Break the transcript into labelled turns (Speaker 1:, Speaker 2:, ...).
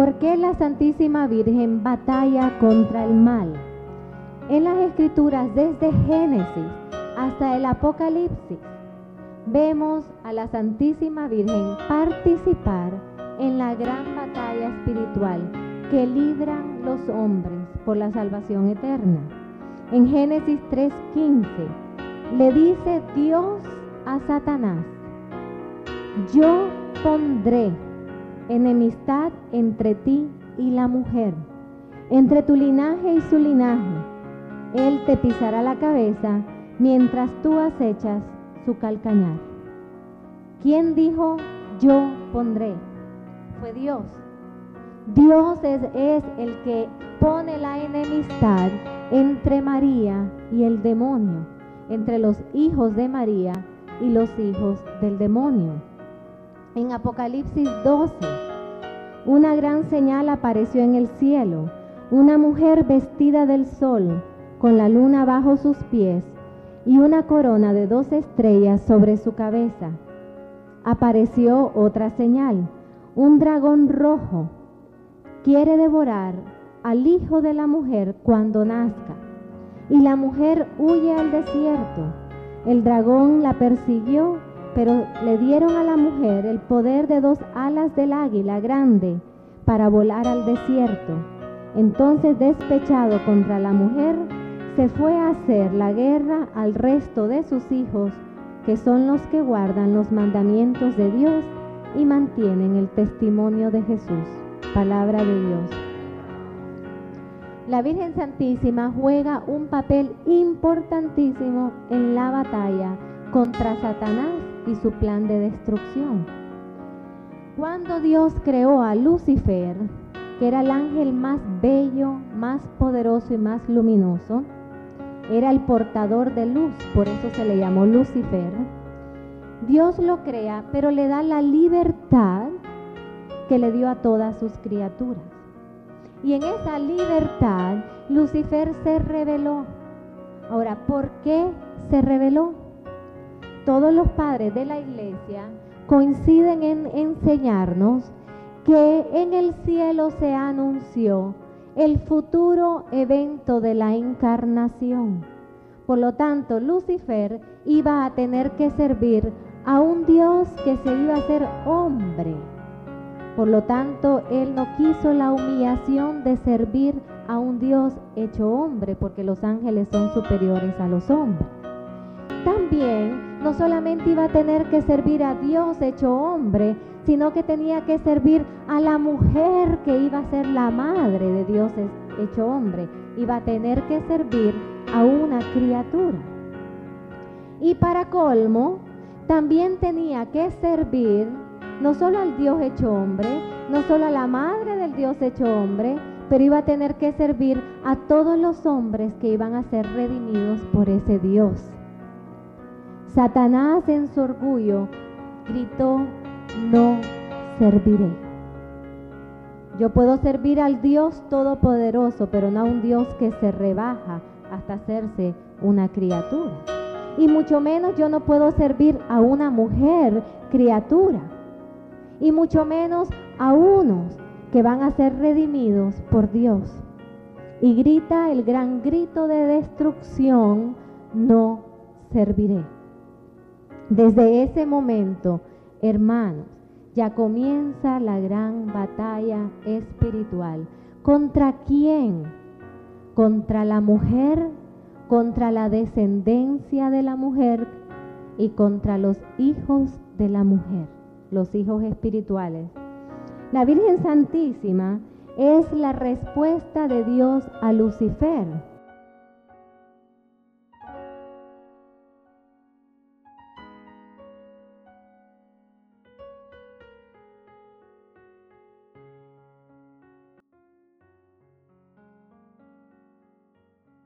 Speaker 1: ¿Por qué la Santísima Virgen batalla contra el mal? En las escrituras desde Génesis hasta el Apocalipsis vemos a la Santísima Virgen participar en la gran batalla espiritual que libran los hombres por la salvación eterna. En Génesis 3:15 le dice Dios a Satanás, yo pondré enemistad entre ti y la mujer, entre tu linaje y su linaje. Él te pisará la cabeza mientras tú acechas su calcañar. ¿Quién dijo yo pondré? Fue Dios. Dios es, es, el que pone la enemistad entre María y el demonio, entre los hijos de María y los hijos del demonio. En Apocalipsis 12, una gran señal apareció en el cielo, una mujer vestida del sol, con la luna bajo sus pies y una corona de dos estrellas sobre su cabeza. Apareció otra señal, un dragón rojo, quiere devorar al hijo de la mujer cuando nazca. Y la mujer huye al desierto. El dragón la persiguió pero le dieron a la mujer el poder de dos alas del águila grande para volar al desierto. Entonces, despechado contra la mujer, se fue a hacer la guerra al resto de sus hijos, que son los que guardan los mandamientos de Dios y mantienen el testimonio de Jesús. Palabra de Dios. La Virgen Santísima juega un papel importantísimo en la batalla contra Satanás y su plan de destrucción. Cuando Dios creó a Lucifer, que era el ángel más bello, más poderoso y más luminoso, era el portador de luz, por eso se le llamó Lucifer. Dios lo crea, pero le da la libertad que le dio a todas sus criaturas. Y en esa libertad, Lucifer se reveló. Ahora, ¿por qué se reveló? Todos los padres de la iglesia coinciden en enseñarnos que en el cielo se anunció el futuro evento de la encarnación. Por lo tanto, Lucifer iba a tener que servir a un Dios que se iba a hacer hombre. Por lo tanto, él no quiso la humillación de servir a un Dios hecho hombre, porque los ángeles son superiores a los hombres. También no solamente iba a tener que servir a Dios hecho hombre, sino que tenía que servir a la mujer que iba a ser la madre de Dios hecho hombre. Iba a tener que servir a una criatura. Y para colmo, también tenía que servir no solo al Dios hecho hombre, no solo a la madre del Dios hecho hombre, pero iba a tener que servir a todos los hombres que iban a ser redimidos por ese Dios. Satanás en su orgullo gritó, no serviré. Yo puedo servir al Dios Todopoderoso, pero no a un Dios que se rebaja hasta hacerse una criatura. Y mucho menos yo no puedo servir a una mujer criatura. Y mucho menos a unos que van a ser redimidos por Dios. Y grita el gran grito de destrucción, no serviré. Desde ese momento, hermanos, ya comienza la gran batalla espiritual. ¿Contra quién? Contra la mujer, contra la descendencia de la mujer y contra los hijos de la mujer, los hijos espirituales. La Virgen Santísima es la respuesta de Dios a Lucifer